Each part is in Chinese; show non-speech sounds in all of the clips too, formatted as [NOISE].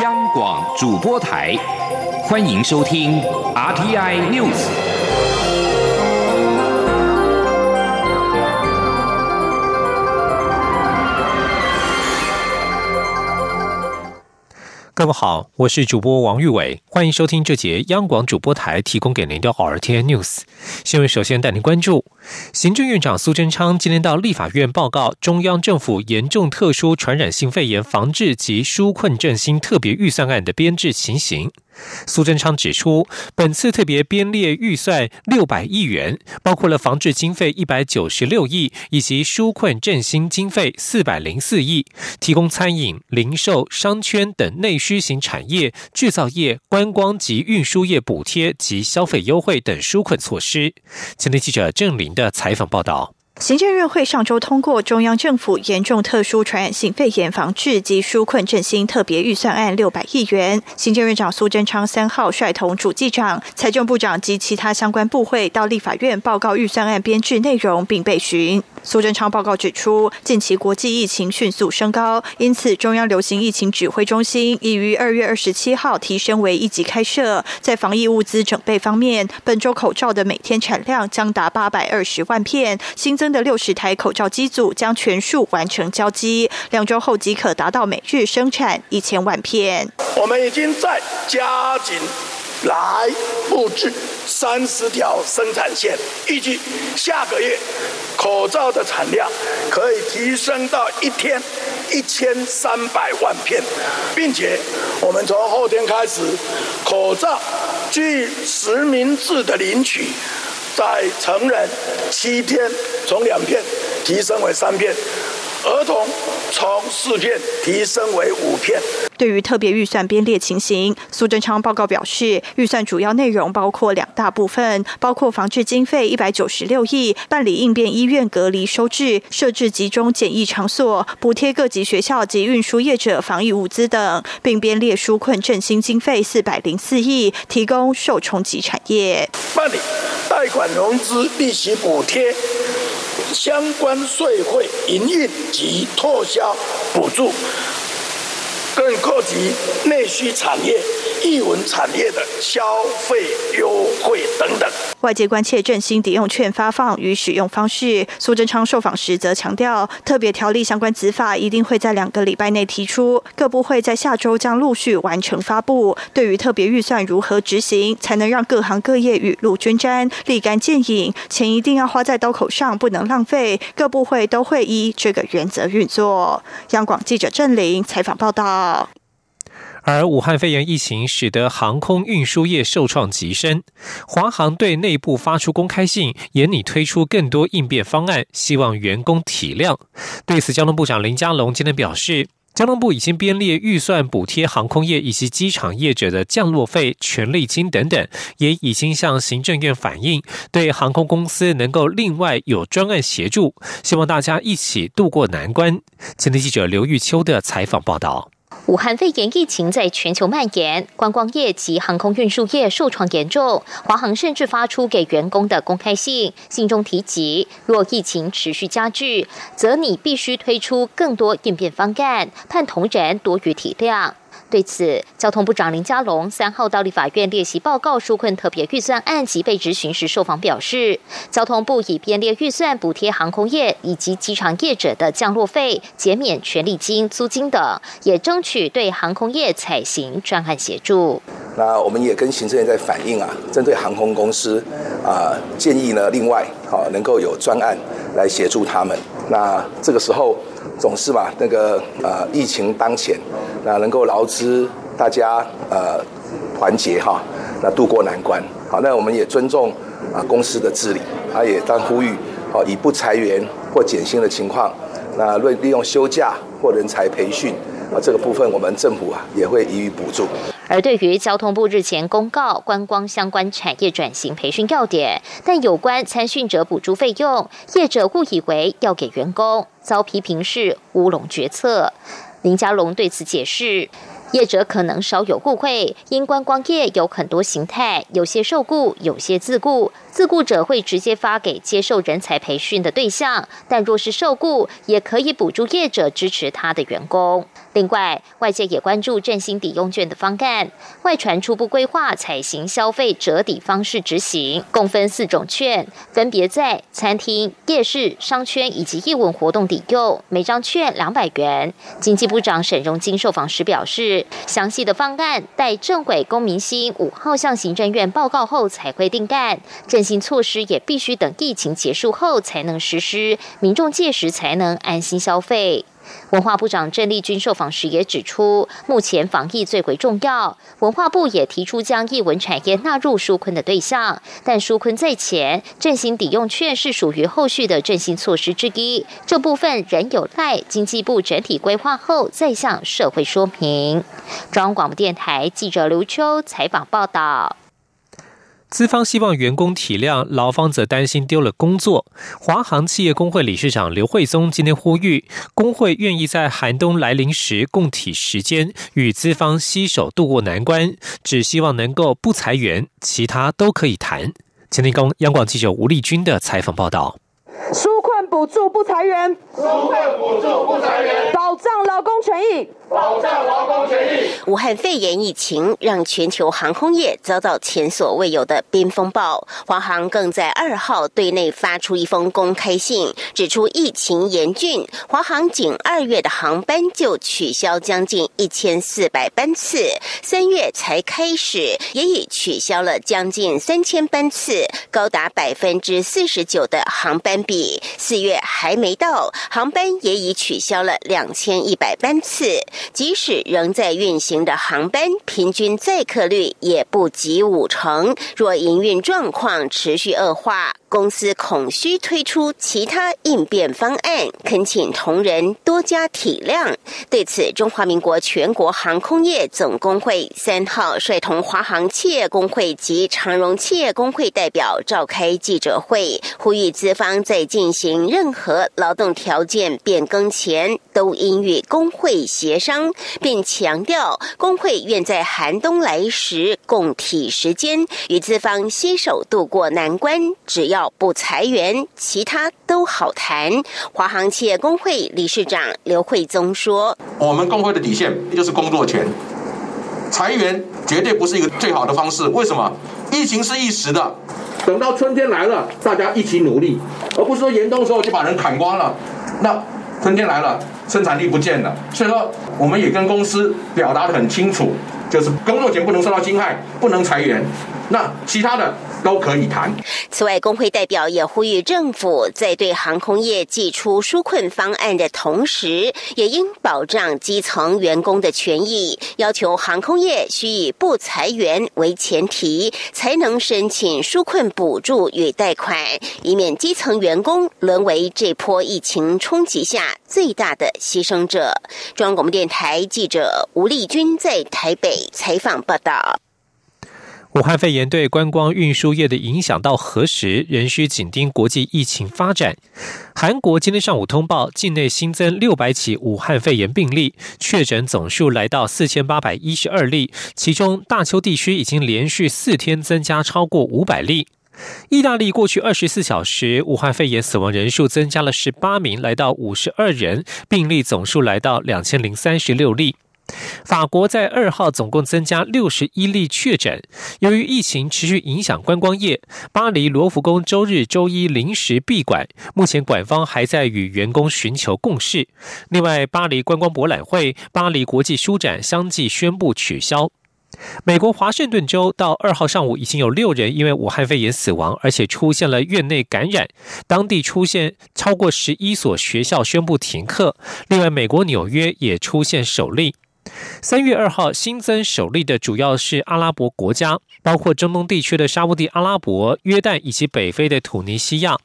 央广主播台，欢迎收听 RTI News。各位好，我是主播王玉伟，欢迎收听这节央广主播台提供给您的 R T N News 新闻。首先带您关注。行政院长苏贞昌今天到立法院报告中央政府严重特殊传染性肺炎防治及纾困振兴特别预算案的编制情形。苏贞昌指出，本次特别编列预算六百亿元，包括了防治经费一百九十六亿，以及纾困振兴经费四百零四亿，提供餐饮、零售、商圈等内需型产业、制造业、关灯光及运输业补贴及消费优惠等纾困措施。前天记者郑林的采访报道。行政院会上周通过中央政府严重特殊传染性肺炎防治及纾困振兴特别预算案六百亿元。行政院长苏贞昌三号率同主计长、财政部长及其他相关部会到立法院报告预算案编制内容，并被询。苏贞昌报告指出，近期国际疫情迅速升高，因此中央流行疫情指挥中心已于二月二十七号提升为一级开设。在防疫物资整备方面，本周口罩的每天产量将达八百二十万片，新增的六十台口罩机组将全数完成交机，两周后即可达到每日生产一千万片。我们已经在加紧。来布置三十条生产线，预计下个月口罩的产量可以提升到一天一千三百万片，并且我们从后天开始，口罩据实名制的领取，在成人七天从两片提升为三片。儿童从四片提升为五片。对于特别预算编列情形，苏贞昌报告表示，预算主要内容包括两大部分，包括防治经费一百九十六亿，办理应变医院隔离收治、设置集中检疫场所，补贴各级学校及运输业者防疫物资等，并编列纾困振兴经费四百零四亿，提供受冲击产业办理贷款融资利息补贴。相关税会营运及拓销补助，更扩及内需产业。艺文产业的消费优惠等等，外界关切振兴抵用券发放与使用方式。苏贞昌受访时则强调，特别条例相关执法一定会在两个礼拜内提出，各部会在下周将陆续完成发布。对于特别预算如何执行，才能让各行各业雨露均沾、立竿见影，钱一定要花在刀口上，不能浪费。各部会都会依这个原则运作。央广记者郑玲采访报道。而武汉肺炎疫情使得航空运输业受创极深，华航对内部发出公开信，严拟推出更多应变方案，希望员工体谅。对此，交通部长林佳龙今天表示，交通部已经编列预算补贴航空业以及机场业者的降落费、权利金等等，也已经向行政院反映，对航空公司能够另外有专案协助，希望大家一起渡过难关。前天记者刘玉秋的采访报道。武汉肺炎疫情在全球蔓延，观光业及航空运输业受创严重。华航甚至发出给员工的公开信，信中提及，若疫情持续加剧，则你必须推出更多应变方案，盼同仁多予体谅。对此，交通部长林佳龙三号到立法院列席报告纾困特别预算案及被质询时受访表示，交通部已编列预算补贴航空业以及机场业者的降落费、减免权利金、租金等，也争取对航空业采行专案协助。那我们也跟行政院在反映啊，针对航空公司啊，建议呢，另外好能够有专案来协助他们。那这个时候。总是嘛，那个呃，疫情当前，那能够劳资大家呃团结哈，那渡过难关。好，那我们也尊重啊公司的治理，啊也当呼吁，哦以不裁员或减薪的情况，那利利用休假或人才培训啊这个部分，我们政府啊也会予以补助。而对于交通部日前公告观光相关产业转型培训要点，但有关参训者补助费用，业者误以为要给员工，遭批评是乌龙决策。林佳龙对此解释。业者可能少有误会，因观光业有很多形态，有些受雇，有些自雇。自雇者会直接发给接受人才培训的对象，但若是受雇，也可以补助业者支持他的员工。另外，外界也关注振兴抵用券的方案，外传初步规划采行消费折抵方式执行，共分四种券，分别在餐厅、夜市、商圈以及艺文活动抵用，每张券两百元。经济部长沈荣金受访时表示，详细的方案待政委龚明鑫五号向行政院报告后才会定干。振兴措施也必须等疫情结束后才能实施，民众届时才能安心消费。文化部长郑丽君受访时也指出，目前防疫最为重要。文化部也提出将艺文产业纳入纾困的对象，但纾困在前，振兴抵用券是属于后续的振兴措施之一，这部分仍有待经济部整体规划后再向社会说明。中央广播电台记者刘秋采访报道。资方希望员工体谅，劳方则担心丢了工作。华航企业工会理事长刘惠宗今天呼吁，工会愿意在寒冬来临时共体时间，与资方携手渡过难关，只希望能够不裁员，其他都可以谈。前天工央广记者吴立军的采访报道。补助不裁员，纾困补助不裁员，保障劳工权益。保障劳工权益。武汉肺炎疫情让全球航空业遭到前所未有的冰风暴，华航更在二号对内发出一封公开信，指出疫情严峻，华航仅二月的航班就取消将近一千四百班次，三月才开始也已取消了将近三千班次，高达百分之四十九的航班比。四月还没到，航班也已取消了两千一百班次。即使仍在运行的航班，平均载客率也不及五成。若营运状况持续恶化，公司恐需推出其他应变方案，恳请同仁多加体谅。对此，中华民国全国航空业总工会三号率同华航企业工会及长荣企业工会代表召开记者会，呼吁资方在进行任何劳动条件变更前，都应与工会协商，并强调工会愿在寒冬来时共体时间，与资方携手度过难关。只要不裁员，其他都好谈。华航企业工会理事长刘慧宗说：“我们工会的底线就是工作权，裁员绝对不是一个最好的方式。为什么？疫情是一时的，等到春天来了，大家一起努力，而不是说严冬的时候就把人砍光了。那春天来了，生产力不见了。所以说，我们也跟公司表达的很清楚，就是工作前不能受到侵害，不能裁员。那其他的。”都可以谈。此外，工会代表也呼吁政府在对航空业寄出纾困方案的同时，也应保障基层员工的权益，要求航空业需以不裁员为前提，才能申请纾困补助与贷款，以免基层员工沦为这波疫情冲击下最大的牺牲者。中央广播电台记者吴丽君在台北采访报道。武汉肺炎对观光运输业的影响到何时，仍需紧盯国际疫情发展。韩国今天上午通报，境内新增六百起武汉肺炎病例，确诊总数来到四千八百一十二例，其中大邱地区已经连续四天增加超过五百例。意大利过去二十四小时武汉肺炎死亡人数增加了十八名，来到五十二人，病例总数来到两千零三十六例。法国在二号总共增加六十一例确诊。由于疫情持续影响观光业，巴黎罗浮宫周日、周一临时闭馆。目前馆方还在与员工寻求共识。另外，巴黎观光博览会、巴黎国际书展相继宣布取消。美国华盛顿州到二号上午已经有六人因为武汉肺炎死亡，而且出现了院内感染。当地出现超过十一所学校宣布停课。另外，美国纽约也出现首例。三月二号新增首例的主要是阿拉伯国家，包括中东地区的沙地阿拉伯、约旦以及北非的土尼西亚。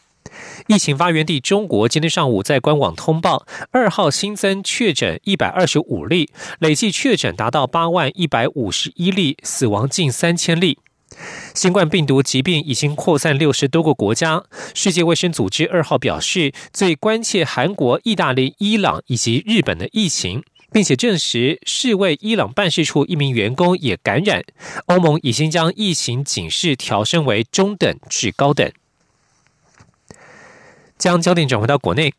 疫情发源地中国今天上午在官网通报，二号新增确诊一百二十五例，累计确诊达到八万一百五十一例，死亡近三千例。新冠病毒疾病已经扩散六十多个国家。世界卫生组织二号表示，最关切韩国、意大利、伊朗以及日本的疫情。并且证实世卫伊朗办事处一名员工也感染。欧盟已经将疫情警示调升为中等至高等。将焦点转回到国内。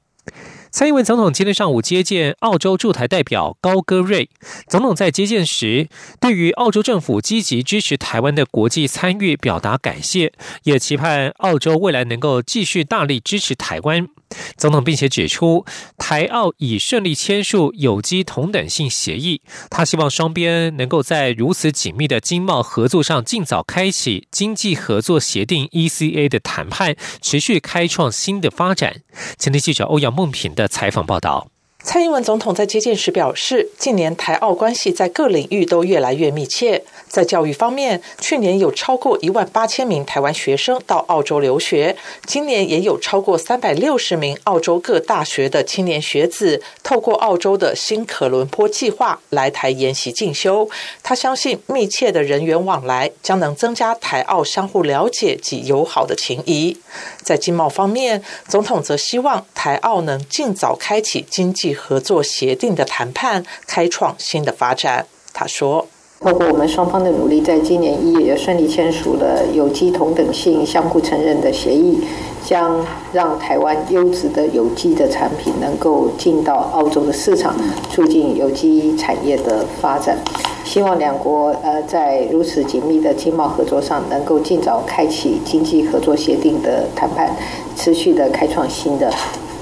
蔡英文总统今天上午接见澳洲驻台代表高戈瑞。总统在接见时，对于澳洲政府积极支持台湾的国际参与表达感谢，也期盼澳洲未来能够继续大力支持台湾。总统并且指出，台澳已顺利签署有机同等性协议。他希望双边能够在如此紧密的经贸合作上尽早开启经济合作协定 （ECA） 的谈判，持续开创新的发展。前天记者欧阳梦平的采访报道。蔡英文总统在接见时表示，近年台澳关系在各领域都越来越密切。在教育方面，去年有超过一万八千名台湾学生到澳洲留学，今年也有超过三百六十名澳洲各大学的青年学子透过澳洲的新可伦坡计划来台研习进修。他相信，密切的人员往来将能增加台澳相互了解及友好的情谊。在经贸方面，总统则希望台澳能尽早开启经济。合作协定的谈判开创新的发展。他说：“包括我们双方的努力，在今年一月也顺利签署了有机同等性相互承认的协议，将让台湾优质的有机的产品能够进到澳洲的市场，促进有机产业的发展。希望两国呃在如此紧密的经贸合作上，能够尽早开启经济合作协定的谈判，持续的开创新的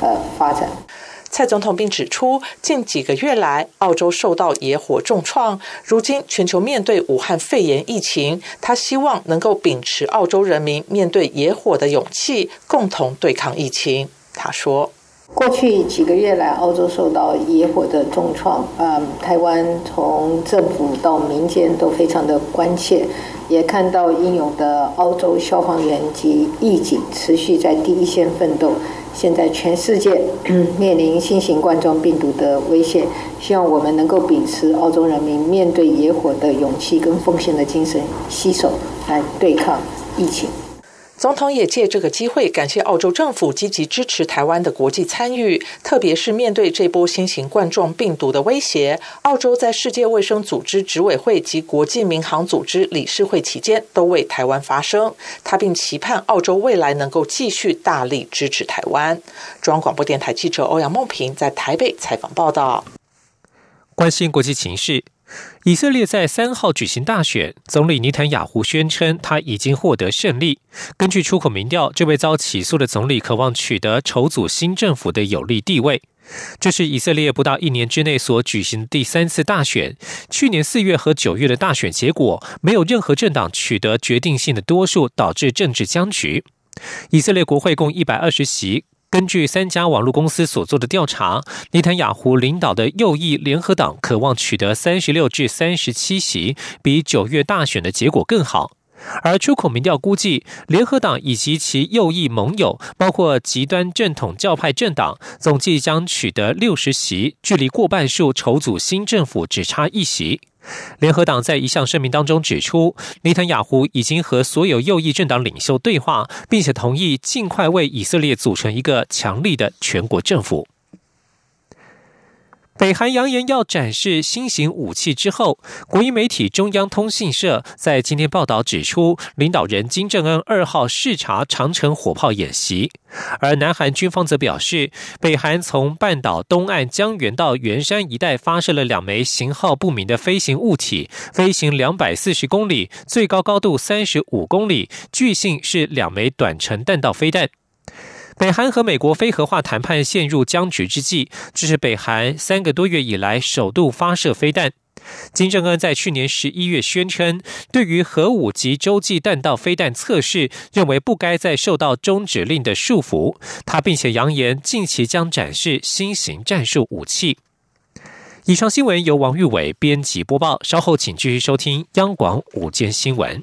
呃发展。”蔡总统并指出，近几个月来，澳洲受到野火重创。如今，全球面对武汉肺炎疫情，他希望能够秉持澳洲人民面对野火的勇气，共同对抗疫情。他说：“过去几个月来，澳洲受到野火的重创，嗯，台湾从政府到民间都非常的关切，也看到英勇的澳洲消防员及义警持续在第一线奋斗。”现在全世界 [CLEARS THROAT] 面临新型冠状病毒的威胁，希望我们能够秉持澳洲人民面对野火的勇气跟奉献的精神，携手来对抗疫情。总统也借这个机会感谢澳洲政府积极支持台湾的国际参与，特别是面对这波新型冠状病毒的威胁，澳洲在世界卫生组织执委会及国际民航组织理事会期间都为台湾发声。他并期盼澳洲未来能够继续大力支持台湾。中央广播电台记者欧阳梦平在台北采访报道。关心国际情势。以色列在三号举行大选，总理尼坦雅胡宣称他已经获得胜利。根据出口民调，这位遭起诉的总理渴望取得筹组新政府的有利地位。这是以色列不到一年之内所举行的第三次大选。去年四月和九月的大选结果，没有任何政党取得决定性的多数，导致政治僵局。以色列国会共一百二十席。根据三家网络公司所做的调查，尼坦雅胡领导的右翼联合党渴望取得三十六至三十七席，比九月大选的结果更好。而出口民调估计，联合党以及其右翼盟友，包括极端正统教派政党，总计将取得六十席，距离过半数筹组新政府只差一席。联合党在一项声明当中指出，内塔雅胡已经和所有右翼政党领袖对话，并且同意尽快为以色列组成一个强力的全国政府。北韩扬言要展示新型武器之后，国营媒体中央通信社在今天报道指出，领导人金正恩二号视察长城火炮演习，而南韩军方则表示，北韩从半岛东岸江原到元山一带发射了两枚型号不明的飞行物体，飞行两百四十公里，最高高度三十五公里，据信是两枚短程弹道飞弹。北韩和美国非核化谈判陷入僵局之际，这是北韩三个多月以来首度发射飞弹。金正恩在去年十一月宣称，对于核武及洲际弹道飞弹测试，认为不该再受到终止令的束缚。他并且扬言，近期将展示新型战术武器。以上新闻由王玉伟编辑播报，稍后请继续收听央广午间新闻。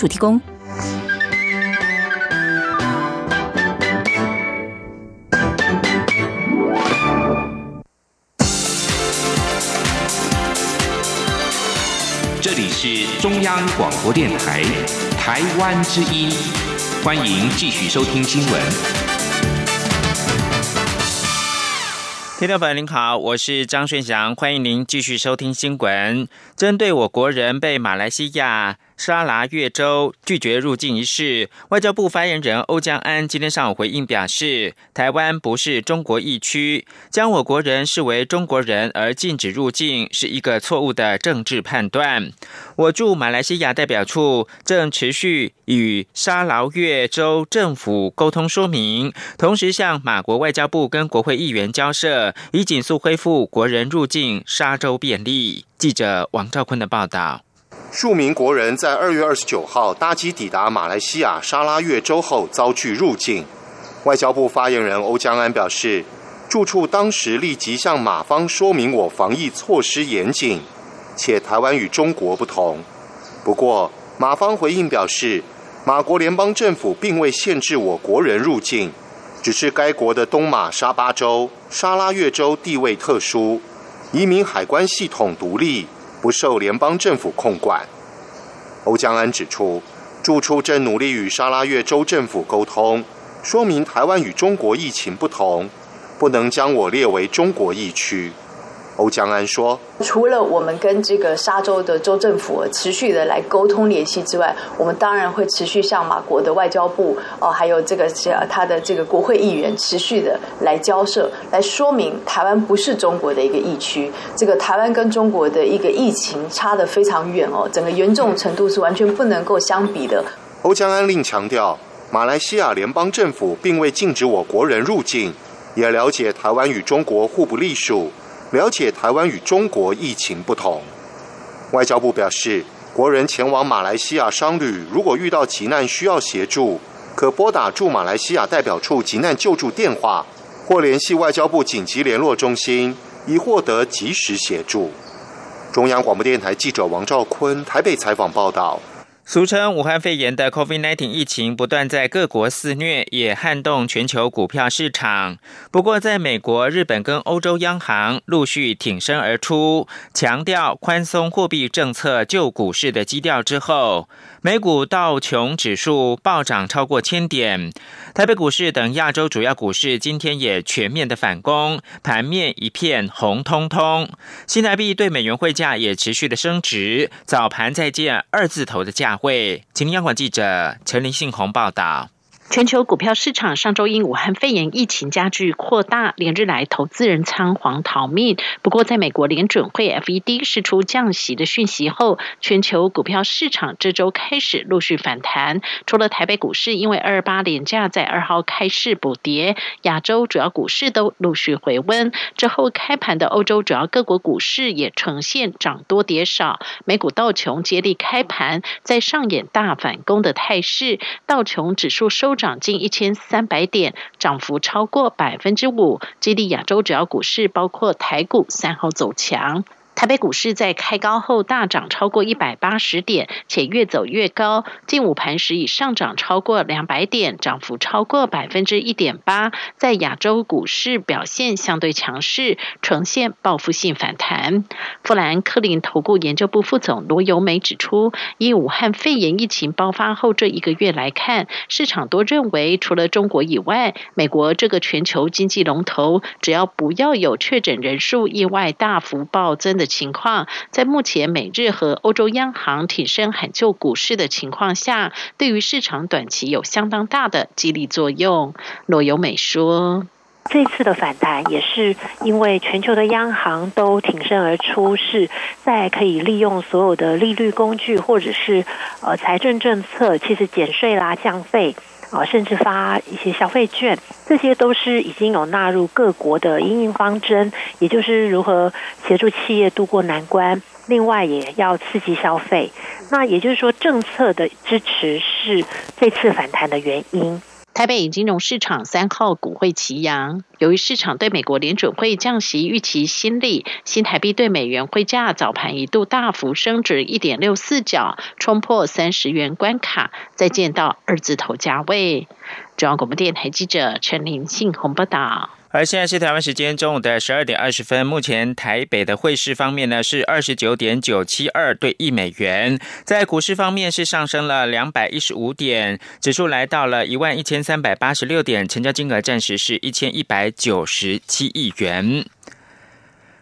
主提供。这里是中央广播电台台湾之音，欢迎继续收听新闻。听众朋友您好，我是张顺祥，欢迎您继续收听新闻。针对我国人被马来西亚沙拉越州拒绝入境一事，外交部发言人欧江安今天上午回应表示，台湾不是中国疫区，将我国人视为中国人而禁止入境是一个错误的政治判断。我驻马来西亚代表处正持续与沙劳越州政府沟通说明，同时向马国外交部跟国会议员交涉，以紧速恢复国人入境沙州便利。记者王兆坤的报道：数名国人在二月二十九号搭机抵达马来西亚沙拉越州后遭拒入境。外交部发言人欧江安表示，住处当时立即向马方说明我防疫措施严谨。且台湾与中国不同。不过，马方回应表示，马国联邦政府并未限制我国人入境，只是该国的东马沙巴州、沙拉越州地位特殊，移民海关系统独立，不受联邦政府控管。欧江安指出，驻处正努力与沙拉越州政府沟通，说明台湾与中国疫情不同，不能将我列为中国疫区。欧江安说：“除了我们跟这个沙洲的州政府持续的来沟通联系之外，我们当然会持续向马国的外交部哦，还有这个他的这个国会议员持续的来交涉，来说明台湾不是中国的一个疫区。这个台湾跟中国的一个疫情差得非常远哦，整个严重程度是完全不能够相比的。”欧江安另强调，马来西亚联邦政府并未禁止我国人入境，也了解台湾与中国互不隶属。了解台湾与中国疫情不同，外交部表示，国人前往马来西亚商旅，如果遇到急难需要协助，可拨打驻马来西亚代表处急难救助电话，或联系外交部紧急联络中心，以获得及时协助。中央广播电台记者王兆坤台北采访报道。俗称武汉肺炎的 COVID-19 疫情不断在各国肆虐，也撼动全球股票市场。不过，在美国、日本跟欧洲央行陆续挺身而出，强调宽松货币政策救股市的基调之后。美股道琼指数暴涨超过千点，台北股市等亚洲主要股市今天也全面的反攻，盘面一片红彤彤。新台币对美元汇价也持续的升值，早盘再见二字头的价位。请央广记者陈林信宏报道。全球股票市场上周因武汉肺炎疫情加剧扩大，连日来投资人仓皇逃命。不过，在美国联准会 FED 释出降息的讯息后，全球股票市场这周开始陆续反弹。除了台北股市因为二八连假在二号开市补跌，亚洲主要股市都陆续回温。之后开盘的欧洲主要各国股市也呈现涨多跌少。美股道琼接力开盘，在上演大反攻的态势，道琼指数收。涨近一千三百点，涨幅超过百分之五，激励亚洲主要股市，包括台股三号走强。台北股市在开高后大涨超过一百八十点，且越走越高。近午盘时已上涨超过两百点，涨幅超过百分之一点八。在亚洲股市表现相对强势，呈现报复性反弹。富兰克林投顾研究部副总罗友美指出，以武汉肺炎疫情爆发后这一个月来看，市场多认为，除了中国以外，美国这个全球经济龙头，只要不要有确诊人数意外大幅暴增的。情况在目前美日和欧洲央行挺身喊救股市的情况下，对于市场短期有相当大的激励作用。罗友美说。这次的反弹也是因为全球的央行都挺身而出，是在可以利用所有的利率工具或者是呃财政政策，其实减税啦、降费啊，甚至发一些消费券，这些都是已经有纳入各国的营运方针，也就是如何协助企业渡过难关。另外，也要刺激消费。那也就是说，政策的支持是这次反弹的原因。台北金融市场三号股会齐扬，由于市场对美国联准会降息预期心力，新台币对美元汇价早盘一度大幅升值一点六四角，冲破三十元关卡，再见到二字头价位。中央广播电台记者陈林信宏报道。而现在是台湾时间中午的十二点二十分，目前台北的汇市方面呢是二十九点九七二对一美元，在股市方面是上升了两百一十五点，指数来到了一万一千三百八十六点，成交金额暂时是一千一百九十七亿元。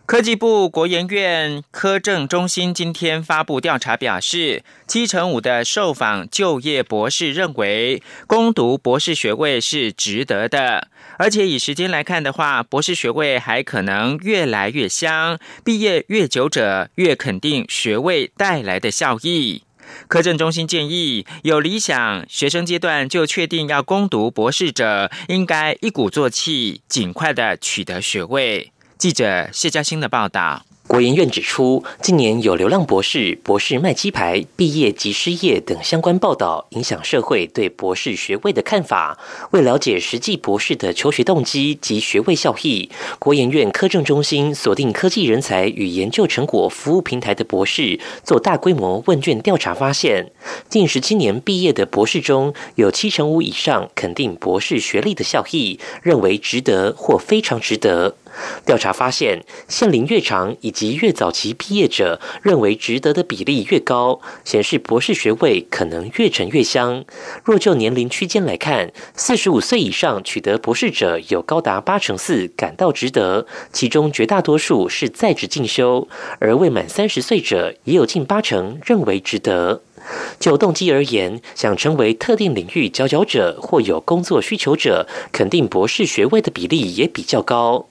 科技部国研院科政中心今天发布调查表示，七成五的受访就业博士认为，攻读博士学位是值得的。而且以时间来看的话，博士学位还可能越来越香，毕业越久者越肯定学位带来的效益。科政中心建议，有理想学生阶段就确定要攻读博士者，应该一鼓作气，尽快的取得学位。记者谢嘉欣的报道。国研院指出，近年有流浪博士、博士卖鸡排、毕业即失业等相关报道，影响社会对博士学位的看法。为了解实际博士的求学动机及学位效益，国研院科政中心锁定科技人才与研究成果服务平台的博士，做大规模问卷调查，发现近十七年毕业的博士中有七成五以上肯定博士学历的效益，认为值得或非常值得。调查发现，现龄越长以及越早期毕业者认为值得的比例越高，显示博士学位可能越沉越香。若就年龄区间来看，四十五岁以上取得博士者有高达八成四感到值得，其中绝大多数是在职进修；而未满三十岁者也有近八成认为值得。就动机而言，想成为特定领域佼佼者或有工作需求者，肯定博士学位的比例也比较高。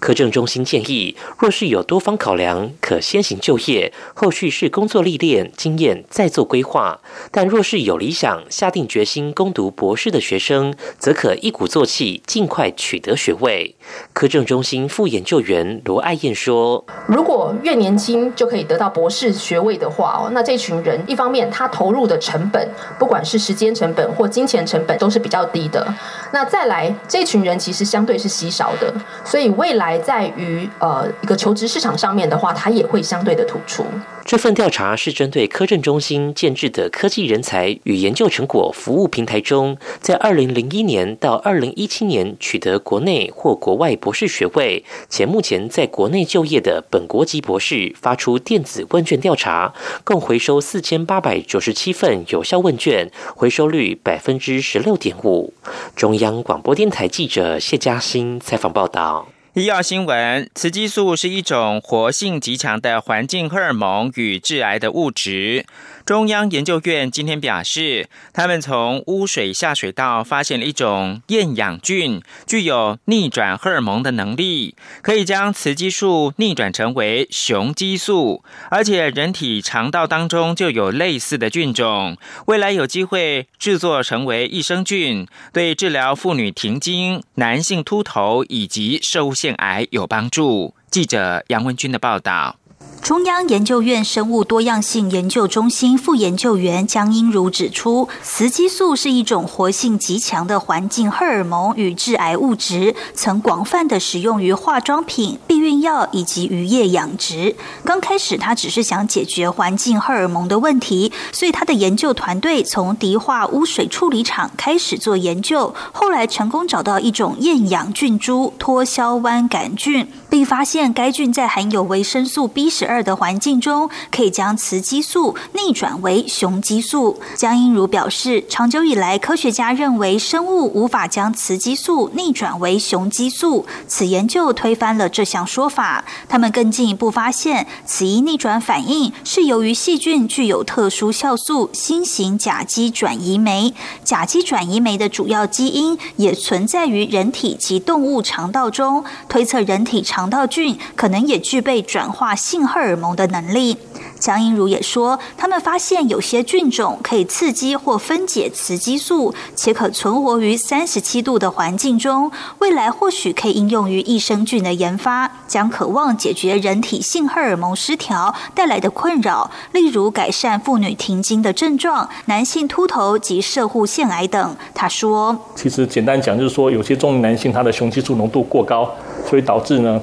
科政中心建议，若是有多方考量，可先行就业，后续是工作历练经验再做规划。但若是有理想、下定决心攻读博士的学生，则可一鼓作气，尽快取得学位。科政中心副研究员罗爱燕说：“如果越年轻就可以得到博士学位的话哦，那这群人一方面他投入的成本，不管是时间成本或金钱成本，都是比较低的。那再来，这群人其实相对是稀少的，所以未来在于呃一个求职市场上面的话，它也会相对的突出。”这份调查是针对科政中心建制的科技人才与研究成果服务平台中，在二零零一年到二零一七年取得国内或国外博士学位，且目前在国内就业的本国籍博士发出电子问卷调查，共回收四千八百九十七份有效问卷，回收率百分之十六点五。中央广播电台记者谢嘉欣采访报道。医药新闻：雌激素是一种活性极强的环境荷尔蒙与致癌的物质。中央研究院今天表示，他们从污水下水道发现了一种厌氧菌，具有逆转荷尔蒙的能力，可以将雌激素逆转成为雄激素，而且人体肠道当中就有类似的菌种，未来有机会制作成为益生菌，对治疗妇女停经、男性秃头以及受腺癌有帮助。记者杨文君的报道。中央研究院生物多样性研究中心副研究员江英如指出，雌激素是一种活性极强的环境荷尔蒙与致癌物质，曾广泛的使用于化妆品、避孕药以及渔业养殖。刚开始，他只是想解决环境荷尔蒙的问题，所以他的研究团队从迪化污水处理厂开始做研究，后来成功找到一种厌氧菌株——脱硝湾杆菌，并发现该菌在含有维生素 B 十二。的环境中，可以将雌激素逆转为雄激素。江英如表示，长久以来，科学家认为生物无法将雌激素逆转为雄激素，此研究推翻了这项说法。他们更进一步发现，此一逆转反应是由于细菌具有特殊酵素新型甲基转移酶，甲基转移酶的主要基因也存在于人体及动物肠道中，推测人体肠肠道菌可能也具备转化性荷尔蒙的能力。江英如也说，他们发现有些菌种可以刺激或分解雌激素，且可存活于三十七度的环境中。未来或许可以应用于益生菌的研发，将渴望解决人体性荷尔蒙失调带来的困扰，例如改善妇女停经的症状、男性秃头及射护腺癌等。他说：“其实简单讲，就是说有些中年男性他的雄激素浓度过高，所以导致呢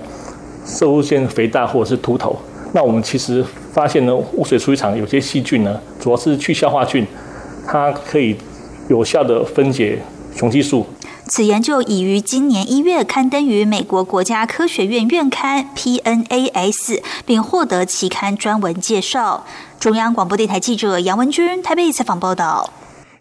射护腺肥大或者是秃头。那我们其实。”发现呢，污水处理厂有些细菌呢，主要是去消化菌，它可以有效的分解雄激素。此研究已于今年一月刊登于美国国家科学院院刊 PNAS，并获得期刊专文介绍。中央广播电台记者杨文君台北采访报道。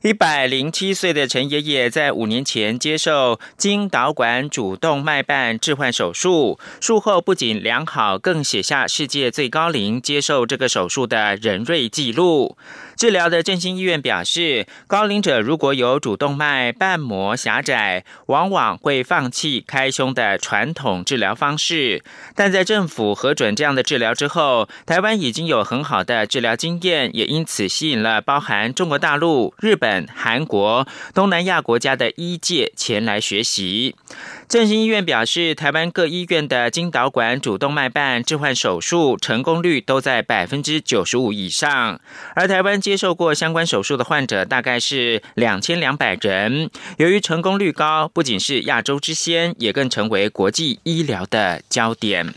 一百零七岁的陈爷爷在五年前接受经导管主动脉瓣置换手术，术后不仅良好，更写下世界最高龄接受这个手术的人瑞纪录。治疗的振兴医院表示，高龄者如果有主动脉瓣膜狭窄，往往会放弃开胸的传统治疗方式。但在政府核准这样的治疗之后，台湾已经有很好的治疗经验，也因此吸引了包含中国大陆、日本、韩国、东南亚国家的医界前来学习。振兴医院表示，台湾各医院的经导管主动脉瓣置换手术成功率都在百分之九十五以上，而台湾接受过相关手术的患者大概是两千两百人。由于成功率高，不仅是亚洲之先，也更成为国际医疗的焦点。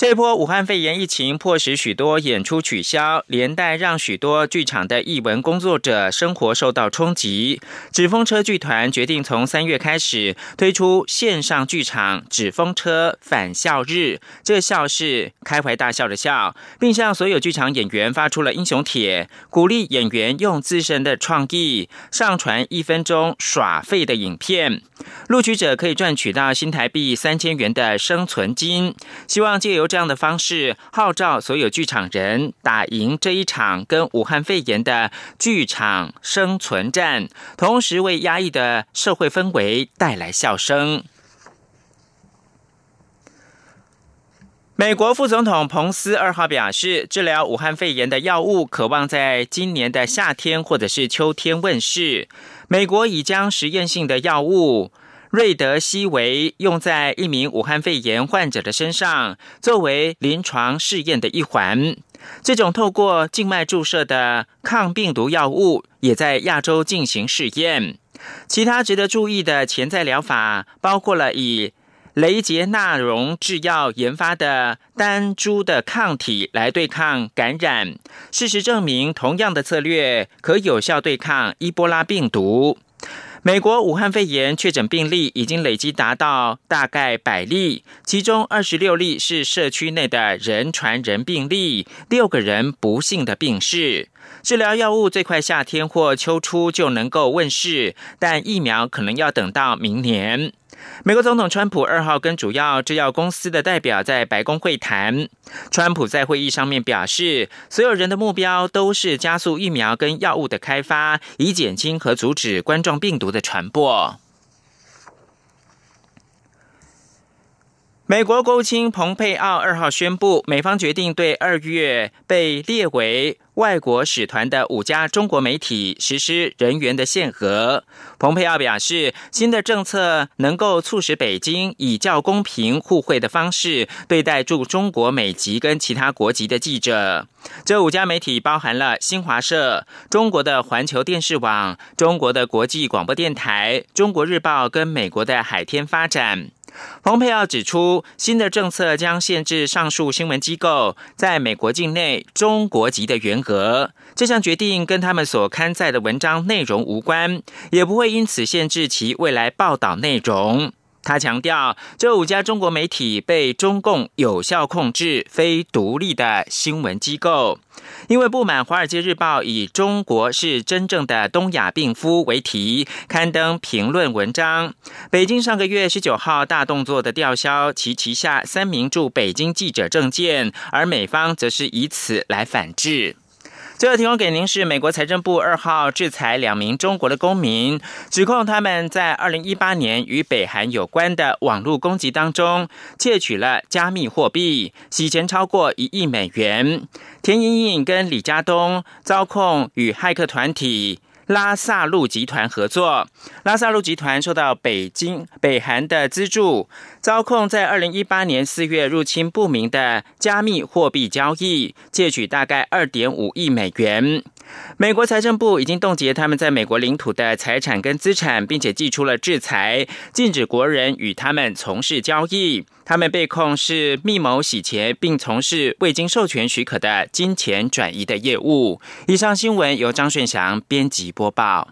这波武汉肺炎疫情迫使许多演出取消，连带让许多剧场的艺文工作者生活受到冲击。纸风车剧团决定从三月开始推出线上剧场“纸风车返校日”，这笑是开怀大笑的笑，并向所有剧场演员发出了英雄帖，鼓励演员用自身的创意上传一分钟耍废的影片。录取者可以赚取到新台币三千元的生存金，希望借由这样的方式号召所有剧场人打赢这一场跟武汉肺炎的剧场生存战，同时为压抑的社会氛围带来笑声。美国副总统彭斯二号表示，治疗武汉肺炎的药物渴望在今年的夏天或者是秋天问世。美国已将实验性的药物瑞德西韦用在一名武汉肺炎患者的身上，作为临床试验的一环。这种透过静脉注射的抗病毒药物也在亚洲进行试验。其他值得注意的潜在疗法包括了以。雷杰纳荣制药研发的单株的抗体来对抗感染，事实证明，同样的策略可有效对抗伊波拉病毒。美国武汉肺炎确诊病例已经累积达到大概百例，其中二十六例是社区内的人传人病例，六个人不幸的病逝。治疗药物最快夏天或秋初就能够问世，但疫苗可能要等到明年。美国总统川普二号跟主要制药公司的代表在白宫会谈。川普在会议上面表示，所有人的目标都是加速疫苗跟药物的开发，以减轻和阻止冠状病毒的传播。美国国务卿蓬佩奥二号宣布，美方决定对二月被列为外国使团的五家中国媒体实施人员的限额。蓬佩奥表示，新的政策能够促使北京以较公平互惠的方式对待驻中国美籍跟其他国籍的记者。这五家媒体包含了新华社、中国的环球电视网、中国的国际广播电台、中国日报跟美国的海天发展。蓬佩奥指出，新的政策将限制上述新闻机构在美国境内中国籍的员额。这项决定跟他们所刊载的文章内容无关，也不会因此限制其未来报道内容。他强调，这五家中国媒体被中共有效控制，非独立的新闻机构。因为不满《华尔街日报》以“中国是真正的东亚病夫”为题刊登评论文章，北京上个月十九号大动作的吊销其旗下三名驻北京记者证件，而美方则是以此来反制。最后提供给您是美国财政部二号制裁两名中国的公民，指控他们在二零一八年与北韩有关的网络攻击当中窃取了加密货币，洗钱超过一亿美元。田莹莹跟李家东遭控与骇客团体。拉萨路集团合作，拉萨路集团受到北京、北韩的资助，遭控在二零一八年四月入侵不明的加密货币交易，窃取大概二点五亿美元。美国财政部已经冻结他们在美国领土的财产跟资产，并且寄出了制裁，禁止国人与他们从事交易。他们被控是密谋洗钱，并从事未经授权许可的金钱转移的业务。以上新闻由张顺祥编辑播报。